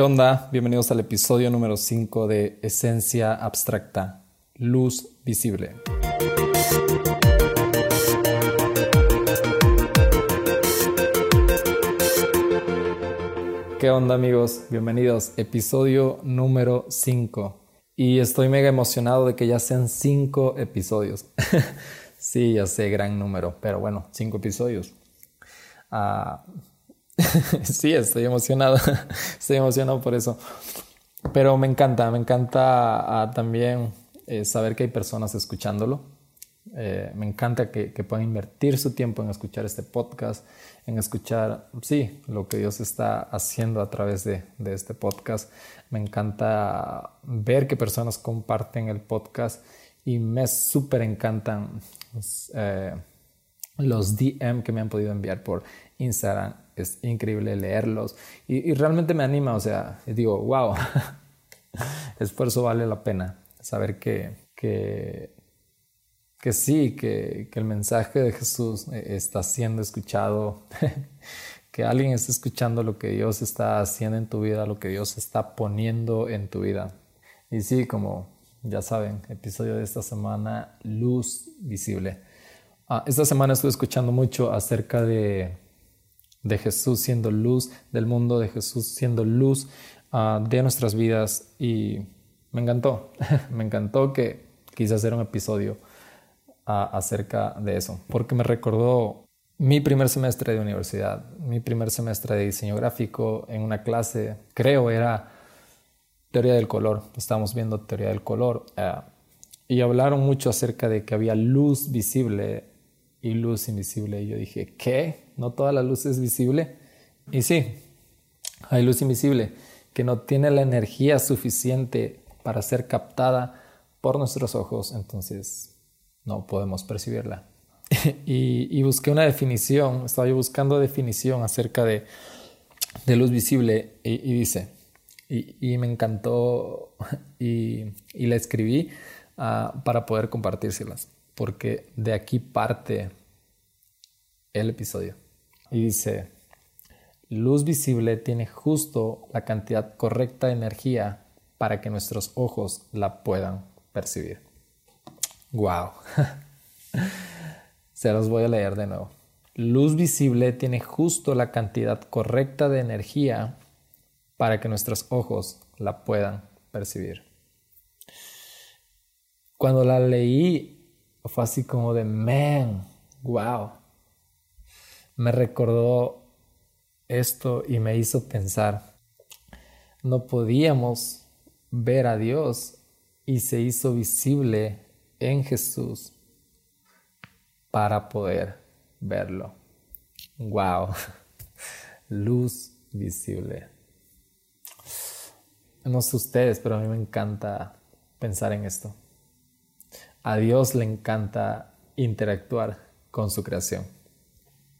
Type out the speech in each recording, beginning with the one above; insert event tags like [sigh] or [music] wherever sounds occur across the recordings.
¿Qué onda? Bienvenidos al episodio número 5 de Esencia Abstracta, Luz Visible. ¿Qué onda amigos? Bienvenidos, episodio número 5. Y estoy mega emocionado de que ya sean 5 episodios. [laughs] sí, ya sé, gran número, pero bueno, 5 episodios. Ah, [laughs] sí, estoy emocionado. [laughs] estoy emocionado por eso. Pero me encanta, me encanta ah, también eh, saber que hay personas escuchándolo. Eh, me encanta que, puedan invertir su tiempo en escuchar este podcast, en escuchar, sí, lo que Dios está haciendo a través de, este podcast. Me encanta ver que personas comparten el podcast y me súper encantan eh, los DM que me han podido enviar por Instagram. Es increíble leerlos y, realmente me anima, o sea, digo, wow, [laughs] esfuerzo vale la pena saber que, que, que sí, que, que, el mensaje de Jesús eh, está siendo escuchado, [laughs] que alguien está escuchando lo que Dios está haciendo en tu vida, lo que Dios está poniendo en tu vida. Y sí, como ya saben, episodio de esta semana, luz visible. Ah, esta semana estuve escuchando mucho acerca de, de, Jesús siendo luz del mundo, de Jesús siendo luz ah, de nuestras vidas y me encantó, [laughs] me encantó que quise hacer un episodio ah, acerca de eso, porque me recordó mi primer semestre de universidad, mi primer semestre de diseño gráfico en una clase, creo era teoría del color, estábamos viendo teoría del color y hablaron mucho acerca de que había luz visible y luz invisible. Y yo dije, ¿qué? ¿No toda la luz es visible? Y sí, hay luz invisible que no tiene la energía suficiente para ser captada por nuestros ojos, entonces no podemos percibirla. [laughs] y, busqué una definición, estaba yo buscando definición acerca de, de luz visible y, dice, y, me encantó [laughs] y, la escribí ah, para poder compartírselas porque de aquí parte el episodio. Y dice, luz visible tiene justo la cantidad correcta de energía para que nuestros ojos la puedan percibir. ¡Wow! [laughs] Se los voy a leer de nuevo. Luz visible tiene justo la cantidad correcta de energía para que nuestros ojos la puedan percibir. Cuando la leí fue así como de, man, wow. Me recordó esto y me hizo pensar, no podíamos ver a Dios y se hizo visible en Jesús para poder verlo. Wow, [laughs] luz visible. No sé ustedes, pero a mí me encanta pensar en esto a Dios le encanta interactuar con su creación.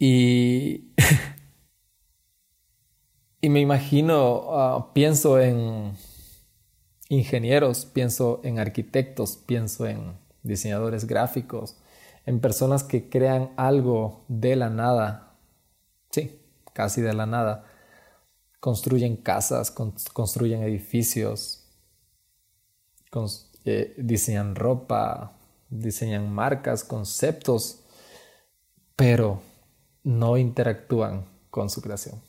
Y, [laughs] y me imagino, ah, pienso en ingenieros, pienso en arquitectos, pienso en diseñadores gráficos, en personas que crean algo de la nada, sí, casi de la nada. Construyen casas, construyen edificios, diseñan ropa, diseñan marcas, conceptos, pero no interactúan con su creación.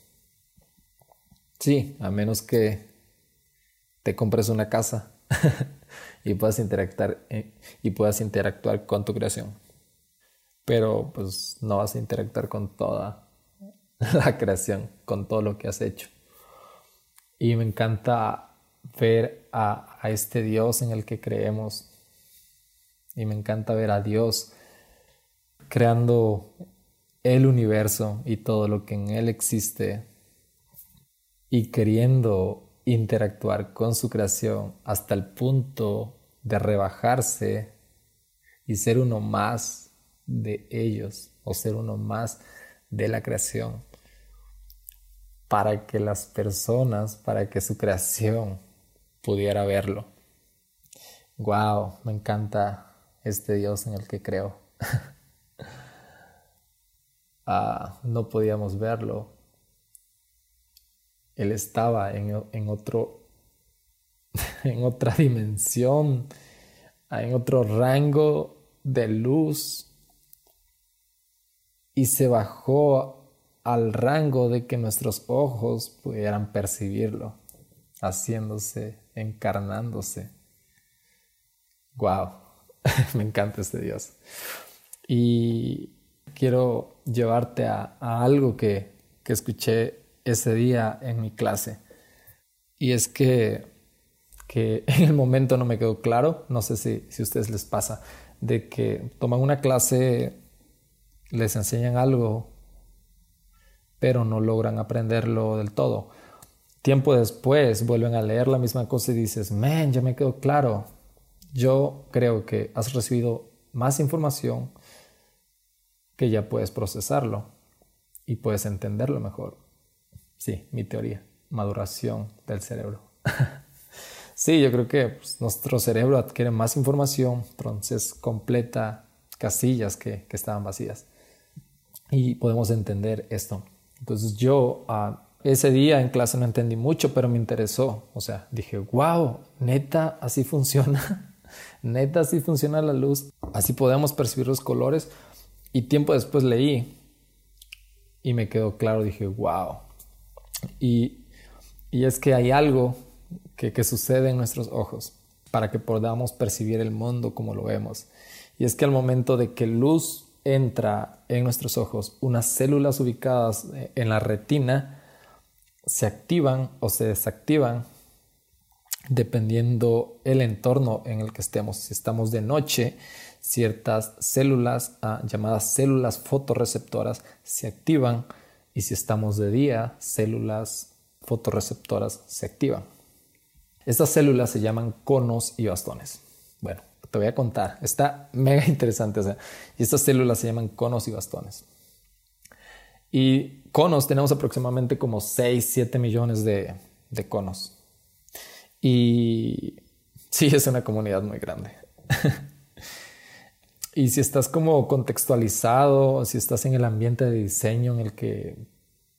Sí, a menos que te compres una casa [laughs] y puedas interactuar eh, y puedas interactuar con tu creación. Pero pues no vas a interactuar con toda [laughs] la creación, con todo lo que has hecho. Y me encanta ver a, este Dios en el que creemos. Y me encanta ver a Dios creando el universo y todo lo que en él existe y queriendo interactuar con su creación hasta el punto de rebajarse y ser uno más de ellos o ser uno más de la creación para que las personas, para que su creación pudiera verlo. Wow, me encanta este Dios en el que creo. [laughs] Ah, no podíamos verlo. él estaba en, en otro, [laughs] en otra dimensión, en otro rango de luz y se bajó al rango de que nuestros ojos pudieran percibirlo, haciéndose, encarnándose. Wow, [laughs] me encanta este Dios. Y quiero llevarte a, algo que, que escuché ese día en mi clase. Y es que, que [laughs] en el momento no me quedó claro, no sé si, si a ustedes les pasa, de que toman una clase, les enseñan algo, pero no logran aprenderlo del todo. Tiempo después vuelven a leer la misma cosa y dices, man, ya me quedó claro. Yo creo que has recibido más información que ya puedes procesarlo y puedes entenderlo mejor. Sí, mi teoría, maduración del cerebro. [laughs] Sí, yo creo que pues, nuestro cerebro adquiere más información, entonces completa casillas que, estaban vacías. Y podemos entender esto. Entonces yo ah, ese día en clase no entendí mucho, pero me interesó. O sea, dije, wow, neta, así [laughs] funciona. neta, así funciona la luz. Así podemos percibir los colores. Y tiempo después leí y me quedó claro, dije, wow. Y, y es que hay algo que, sucede en nuestros ojos para que podamos percibir el mundo como lo vemos. Y es que al momento de que luz entra en nuestros ojos, unas células ubicadas en la retina se activan o se desactivan dependiendo el entorno en el que estemos. Si estamos de noche, ciertas células ah, llamadas células fotorreceptoras se activan y si estamos de día, células fotorreceptoras se activan. Estas células se llaman conos y bastones. Bueno, te voy a contar. Está mega [laughs] interesante. y estas células se llaman conos y bastones. Y conos tenemos aproximadamente como 6, 7 millones de, de conos. Y sí, es una comunidad muy grande. [laughs] y si estás como contextualizado, si estás en el ambiente de diseño en el que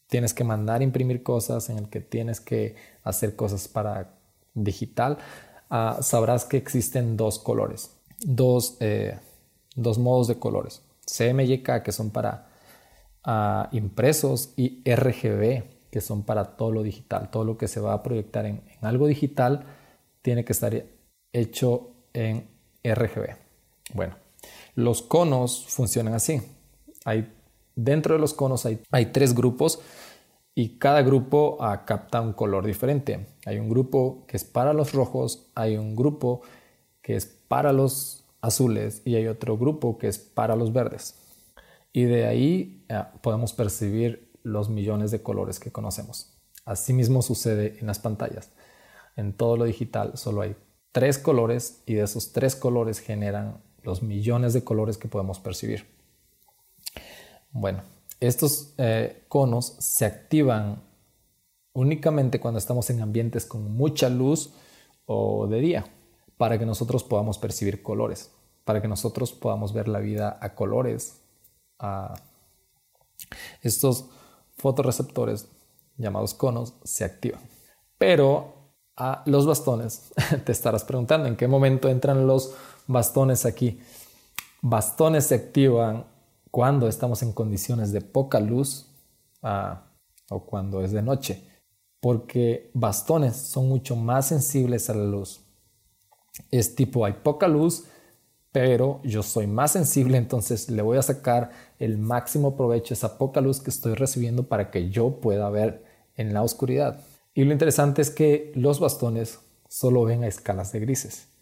tienes que mandar imprimir cosas, en el que tienes que hacer cosas para digital, ah, sabrás que existen dos colores, eh, dos, modos de colores, CMYK que son para ah, impresos y RGB que son para todo lo digital, todo lo que se va a proyectar en, algo digital tiene que estar hecho en RGB. Bueno, los conos funcionan así. Hay, dentro de los conos hay, tres grupos y cada grupo ah, capta un color diferente. Hay un grupo que es para los rojos, hay un grupo que es para los azules y hay otro grupo que es para los verdes. Y de ahí ah, podemos percibir los millones de colores que conocemos. Asimismo sucede en las pantallas. En todo lo digital solo hay tres colores y de esos tres colores generan los millones de colores que podemos percibir. Bueno, estos eh, conos se activan únicamente cuando estamos en ambientes con mucha luz o de día, para que nosotros podamos percibir colores, para que nosotros podamos ver la vida a colores. Estos fotoreceptores llamados conos se activan. Pero a los bastones, [laughs] te estarás preguntando en qué momento entran los bastones aquí. Bastones se activan cuando estamos en condiciones de poca luz ah, o cuando es de noche, porque bastones son mucho más sensibles a la luz. Es tipo, hay poca luz, pero yo soy más sensible, entonces le voy a sacar el máximo provecho a esa poca luz que estoy recibiendo para que yo pueda ver en la oscuridad. Y lo interesante es que los bastones solo ven a escalas de grises.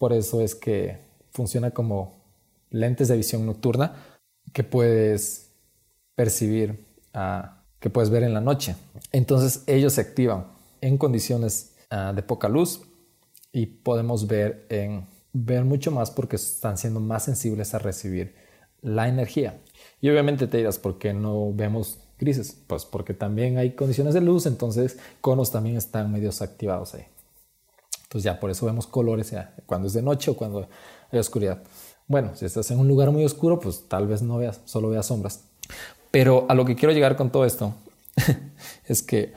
Por eso es que funciona como lentes de visión nocturna, que puedes percibir, ah, que puedes ver en la noche. Entonces ellos se activan en condiciones ah, de poca luz y podemos ver, en, ver mucho más porque están siendo más sensibles a recibir la energía. Y obviamente te dirás, ¿por qué no vemos grises? Pues porque también hay condiciones de luz, entonces conos también están medios activados ahí. Entonces ya por eso vemos colores cuando es de noche o cuando hay oscuridad. Bueno, si estás en un lugar muy oscuro, pues tal vez no veas, solo veas sombras. Pero a lo que quiero llegar con todo esto [laughs] es que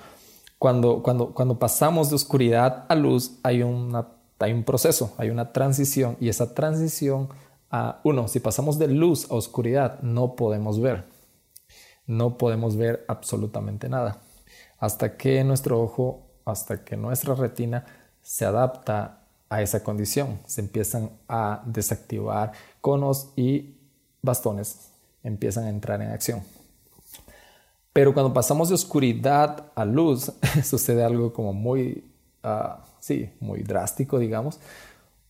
cuando, cuando, cuando pasamos de oscuridad a luz hay, una, hay un proceso, hay una transición y esa transición a uno, si pasamos de luz a oscuridad no podemos ver, no podemos ver absolutamente nada hasta que nuestro ojo, hasta que nuestra retina se adapta a esa condición, se empiezan a desactivar conos y bastones, empiezan a entrar en acción. Pero cuando pasamos de oscuridad a luz, [laughs] sucede algo como muy, ah, sí, muy drástico, digamos,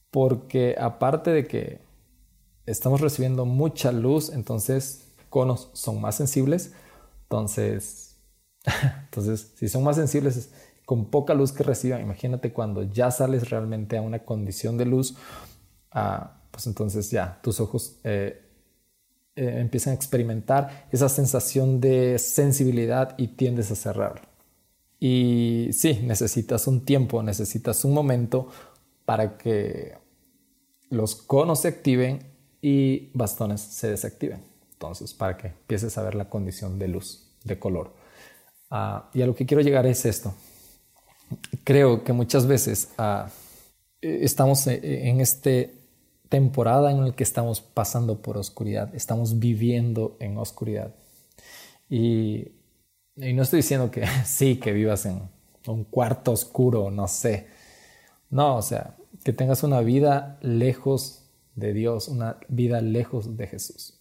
porque aparte de que estamos recibiendo mucha luz, entonces conos son más sensibles, entonces, [laughs] entonces si son más sensibles con poca luz que reciban, imagínate cuando ya sales realmente a una condición de luz, ah, pues entonces ya tus ojos eh, eh, empiezan a experimentar esa sensación de sensibilidad y tiendes a cerrar. Y sí, necesitas un tiempo, necesitas un momento para que los conos se activen y bastones se desactiven. Entonces, para que empieces a ver la condición de luz, de color. Ah, y a lo que quiero llegar es esto. Creo que muchas veces ah, estamos en este temporada en la que estamos pasando por oscuridad, estamos viviendo en oscuridad. Y, no estoy diciendo que [laughs] sí, que vivas en un cuarto oscuro, no sé. No, o sea, que tengas una vida lejos de Dios, una vida lejos de Jesús.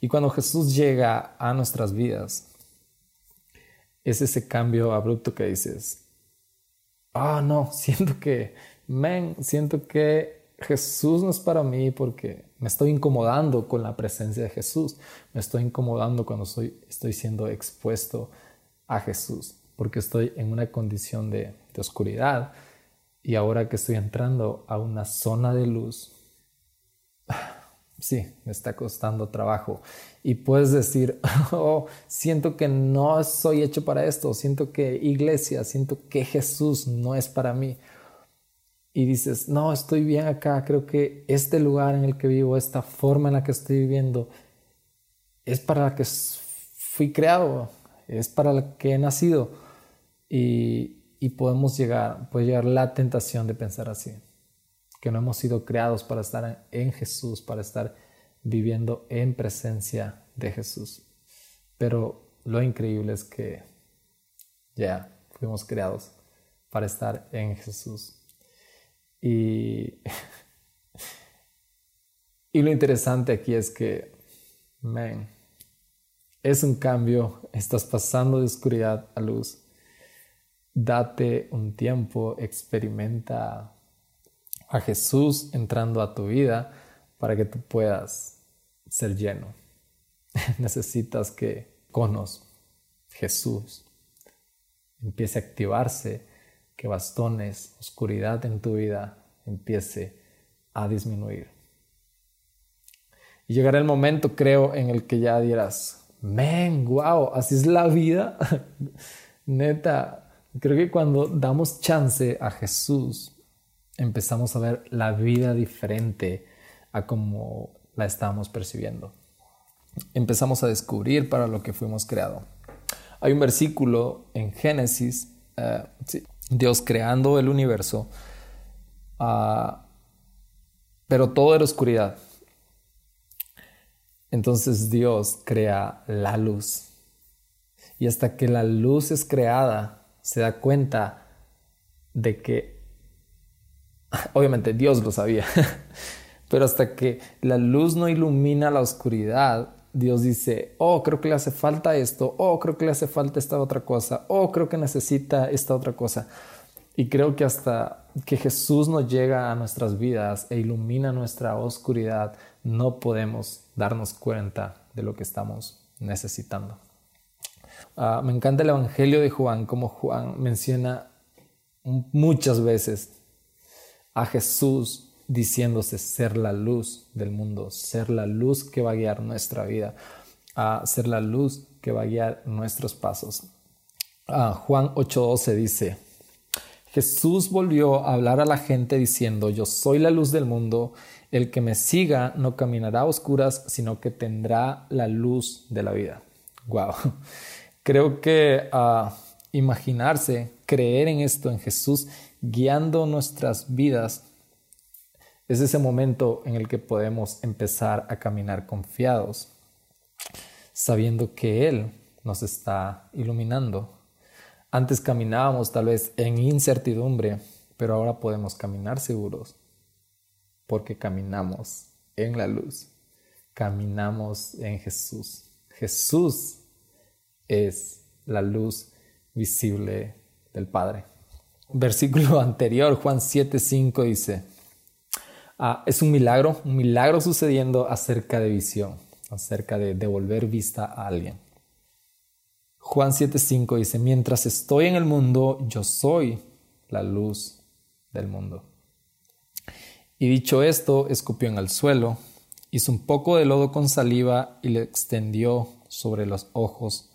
Y cuando Jesús llega a nuestras vidas, es ese cambio abrupto que dices, ah, no, [laughs] siento que, men, siento que Jesús no es para mí porque me estoy incomodando con la presencia de Jesús, me estoy incomodando cuando estoy, estoy siendo expuesto a Jesús, porque estoy en una condición de, de oscuridad. Y ahora que estoy entrando a una zona de luz, sí, me está costando trabajo. Y puedes decir, [laughs] oh, siento que no soy hecho para esto, siento que iglesia, siento que Jesús no es para mí y dices, no, estoy bien acá, creo que este lugar en el que vivo, esta forma en la que estoy viviendo, es para la que fui creado, es para la que he nacido. Y, y podemos llegar, puede llegar la tentación de pensar así, que no hemos sido creados para estar en Jesús, para estar viviendo en presencia de Jesús. Pero lo increíble es que ya fuimos creados para estar en Jesús. Y, [laughs] y lo interesante aquí es que, man, es un cambio, estás pasando de oscuridad a luz. Date un tiempo, experimenta a Jesús entrando a tu vida para que tú puedas ser lleno. [laughs] Necesitas que conos Jesús empiece a activarse que bastones, oscuridad en tu vida empiece a disminuir. Y llegará el momento, creo, en el que ya dirás, men, wow, así es la vida. [laughs] Neta, creo que cuando damos chance a Jesús, empezamos a ver la vida diferente a como la estábamos percibiendo. Empezamos a descubrir para lo que fuimos creados. Hay un versículo en Génesis, eh, Dios creando el universo, ah, pero todo era oscuridad. Entonces Dios crea la luz. Y hasta que la luz es creada, se da cuenta de que, [laughs] obviamente Dios lo sabía, [laughs] pero hasta que la luz no ilumina la oscuridad, Dios dice, oh, creo que le hace falta esto, oh, creo que le hace falta esta otra cosa, oh, creo que necesita esta otra cosa. Y creo que hasta que Jesús nos llega a nuestras vidas e ilumina nuestra oscuridad, no podemos darnos cuenta de lo que estamos necesitando. Ah, me encanta el Evangelio de Juan, como Juan menciona muchas veces a Jesús diciéndose ser la luz del mundo, ser la luz que va a guiar nuestra vida, a ser la luz que va a guiar nuestros pasos. Juan 8:12 dice, Jesús volvió a hablar a la gente diciendo, yo soy la luz del mundo, el que me siga no caminará a oscuras, sino que tendrá la luz de la vida. Wow. [laughs] Creo que, ah, imaginarse, creer en esto, en Jesús, guiando nuestras vidas, es ese momento en el que podemos empezar a caminar confiados, sabiendo que Él nos está iluminando. Antes caminábamos tal vez en incertidumbre, pero ahora podemos caminar seguros porque caminamos en la luz, caminamos en Jesús. Jesús es la luz visible del Padre. Versículo [laughs] anterior, Juan 7:5 dice, ah, es un milagro, un milagro sucediendo acerca de visión, acerca de devolver vista a alguien. Juan 7:5 dice, mientras estoy en el mundo, yo soy la luz del mundo. Y dicho esto, escupió en el suelo, hizo un poco de lodo con saliva y le extendió sobre los ojos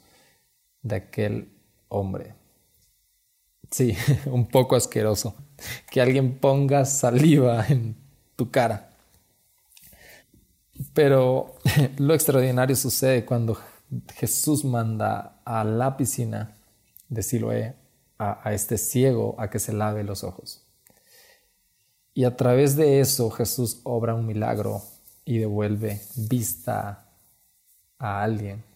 de aquel hombre. Sí, [laughs] un poco asqueroso. Que alguien ponga saliva en tu cara. Pero [laughs] lo extraordinario sucede cuando Jesús manda a la piscina de Siloé a, a, este ciego a que se lave los ojos. Y a través de eso Jesús obra un milagro y devuelve vista a alguien.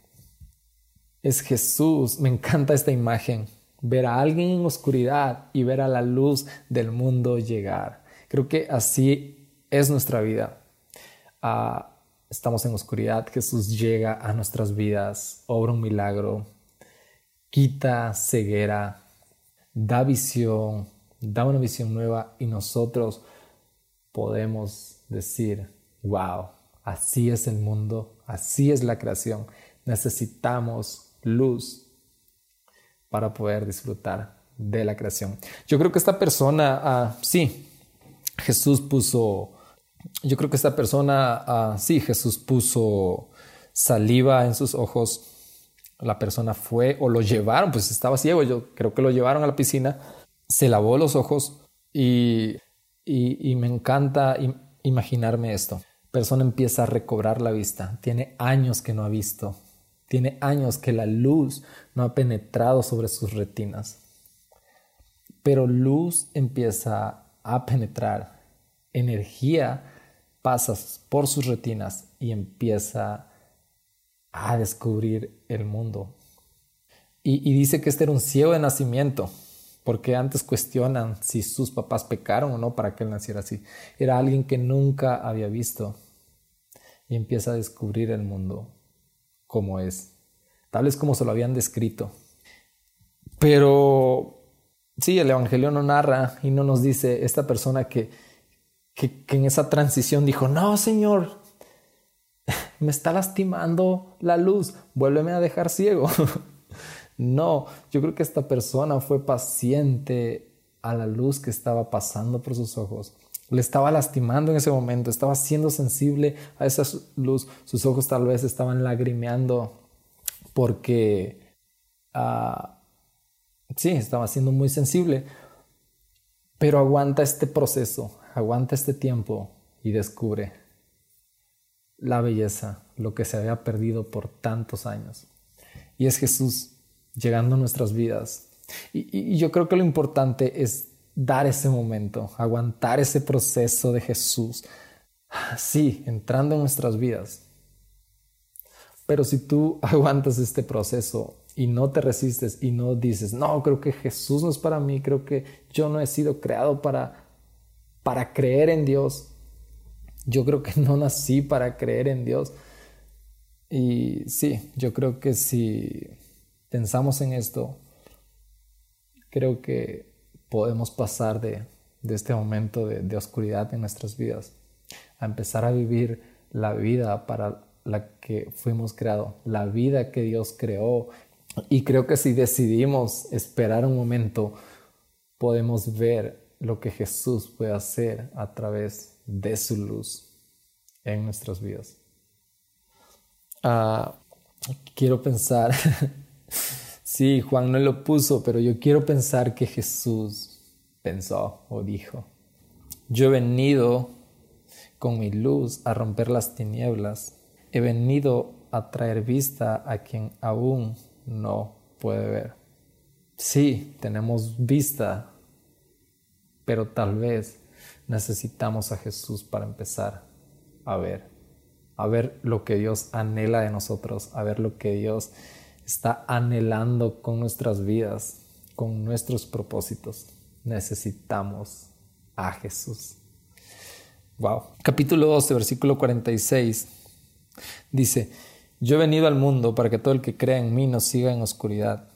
Es Jesús, me encanta esta imagen, ver a alguien en oscuridad y ver a la luz del mundo llegar. Creo que así es nuestra vida. Ah, estamos en oscuridad, Jesús llega a nuestras vidas, obra un milagro, quita ceguera, da visión, da una visión nueva y nosotros podemos decir, wow, así es el mundo, así es la creación. Necesitamos luz para poder disfrutar de la creación. Yo creo que esta persona, ah, sí, Jesús puso yo creo que esta persona, ah, sí, Jesús puso saliva en sus ojos. La persona fue o lo llevaron, pues estaba ciego, yo creo que lo llevaron a la piscina, se lavó los ojos y, y, me encanta imaginarme esto. Persona empieza a recobrar la vista, tiene años que no ha visto, tiene años que la luz no ha penetrado sobre sus retinas, pero luz empieza a penetrar, energía pasas por sus retinas y empieza a descubrir el mundo. Y, dice que este era un ciego de nacimiento, porque antes cuestionan si sus papás pecaron o no para que él naciera así. Era alguien que nunca había visto y empieza a descubrir el mundo como es, tal vez como se lo habían descrito. Pero sí, el Evangelio no narra y no nos dice esta persona que que, en esa transición dijo, no, Señor, [laughs] me está lastimando la luz, vuélveme a dejar ciego. [laughs] no, yo creo que esta persona fue paciente a la luz que estaba pasando por sus ojos. Le estaba lastimando en ese momento, estaba siendo sensible a esa luz. Sus ojos tal vez estaban lagrimeando porque, uh, sí, estaba siendo muy sensible. Pero aguanta este proceso, aguanta este tiempo y descubre la belleza, lo que se había perdido por tantos años. Y es Jesús llegando a nuestras vidas. Y, yo creo que lo importante es dar ese momento, aguantar ese proceso de Jesús. Sí, entrando en nuestras vidas. Pero si tú [laughs] aguantas este proceso y no te resistes y no dices, no, creo que Jesús no es para mí, creo que yo no he sido creado para para creer en Dios. Yo creo que no nací para creer en Dios. Y sí, yo creo que si pensamos en esto, creo que podemos pasar de, este momento de, de, oscuridad en nuestras vidas a empezar a vivir la vida para la que fuimos creados, la vida que Dios creó. Y creo que si decidimos esperar un momento, podemos ver lo que Jesús puede hacer a través de su luz en nuestras vidas. Ah, quiero pensar, [laughs] sí, Juan no lo puso, pero yo quiero pensar que Jesús pensó o dijo, yo he venido con mi luz a romper las tinieblas, he venido a traer vista a quien aún no puede ver. Sí, tenemos vista, pero tal vez necesitamos a Jesús para empezar a ver, a ver lo que Dios anhela de nosotros, a ver lo que Dios está anhelando con nuestras vidas, con nuestros propósitos. Necesitamos a Jesús. Wow. Capítulo 12, versículo 46 dice, yo he venido al mundo para que todo el que crea en mí no siga en oscuridad.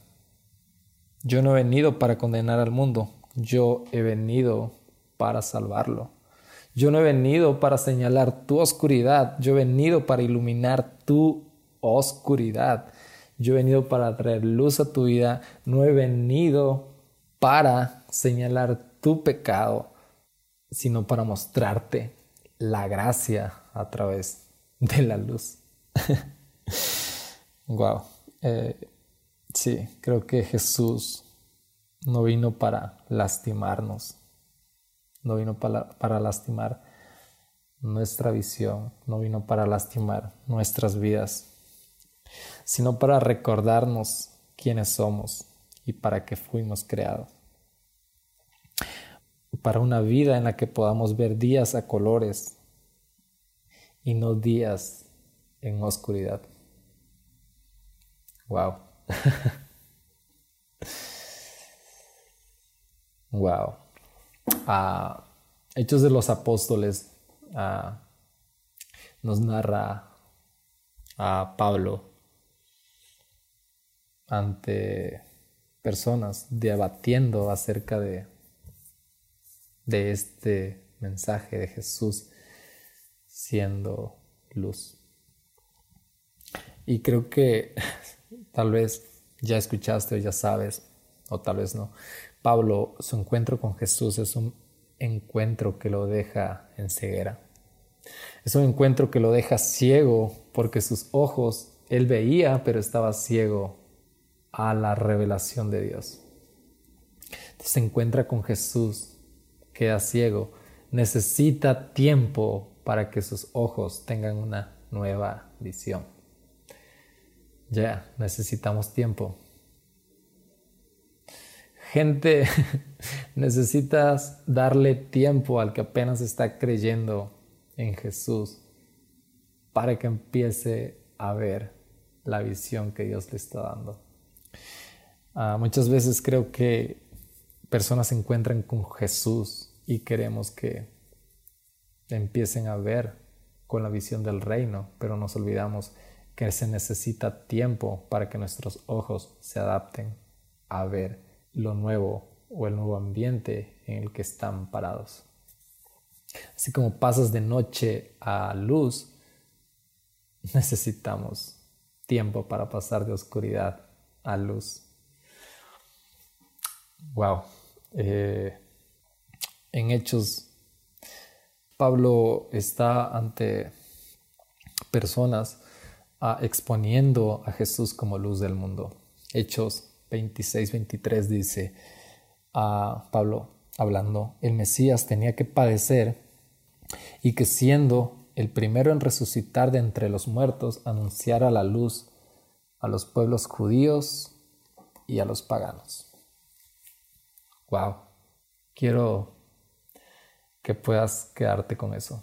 Yo no he venido para condenar al mundo, yo he venido para salvarlo. Yo no he venido para señalar tu oscuridad, yo he venido para iluminar tu oscuridad. Yo he venido para traer luz a tu vida, no he venido para señalar tu pecado, sino para mostrarte la gracia a través de la luz. [laughs] wow. Eh, sí, creo que Jesús no vino para lastimarnos, no vino para, para lastimar nuestra visión, no vino para lastimar nuestras vidas, sino para recordarnos quiénes somos y para qué fuimos creados. Para una vida en la que podamos ver días a colores y no días en oscuridad. Wow. Wow. [laughs] Ah, Hechos de los Apóstoles ah, nos narra a Pablo ante personas debatiendo acerca de, este mensaje de Jesús siendo luz. Y creo que [laughs] tal vez ya escuchaste o ya sabes, o tal vez no, Pablo, su encuentro con Jesús es un encuentro que lo deja en ceguera. Es un encuentro que lo deja ciego porque sus ojos, él veía, pero estaba ciego a la revelación de Dios. Se encuentra con Jesús, queda ciego, necesita tiempo para que sus ojos tengan una nueva visión. Ya, necesitamos tiempo. Gente, [laughs] necesitas darle tiempo al que apenas está creyendo en Jesús para que empiece a ver la visión que Dios le está dando. Ah, muchas veces creo que personas se encuentran con Jesús y queremos que empiecen a ver con la visión del reino, pero nos olvidamos que se necesita tiempo para que nuestros ojos se adapten a ver lo nuevo o el nuevo ambiente en el que están parados. Así como pasas de noche a luz, necesitamos tiempo para pasar de oscuridad a luz. Wow. Eh, en Hechos, Pablo está ante personas ah, exponiendo a Jesús como luz del mundo. Hechos 26, 23 dice a Pablo hablando, el Mesías tenía que padecer y que siendo el primero en resucitar de entre los muertos, anunciara la luz a los pueblos judíos y a los paganos. Wow, quiero que puedas quedarte con eso.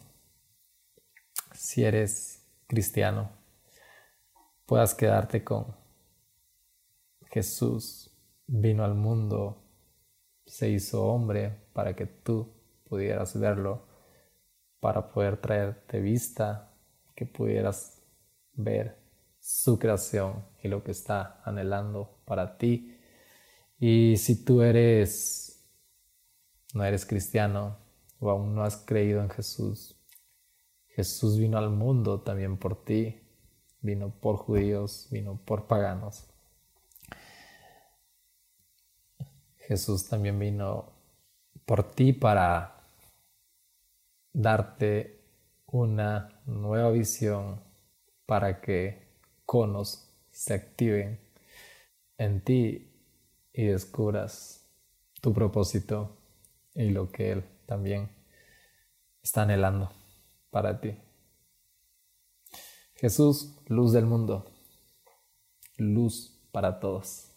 Si eres cristiano, puedas quedarte con Jesús vino al mundo, se hizo hombre para que tú pudieras verlo, para poder traerte vista, que pudieras ver su creación y lo que está anhelando para ti. Y si tú eres, no eres cristiano o aún no has creído en Jesús, Jesús vino al mundo también por ti, vino por judíos, vino por paganos. Jesús también vino por ti para darte una nueva visión para que conos se activen en ti y descubras tu propósito y lo que Él también está anhelando para ti. Jesús, luz del mundo, luz para todos.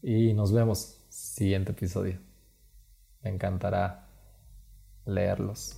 Y nos vemos siguiente episodio. Me encantará leerlos.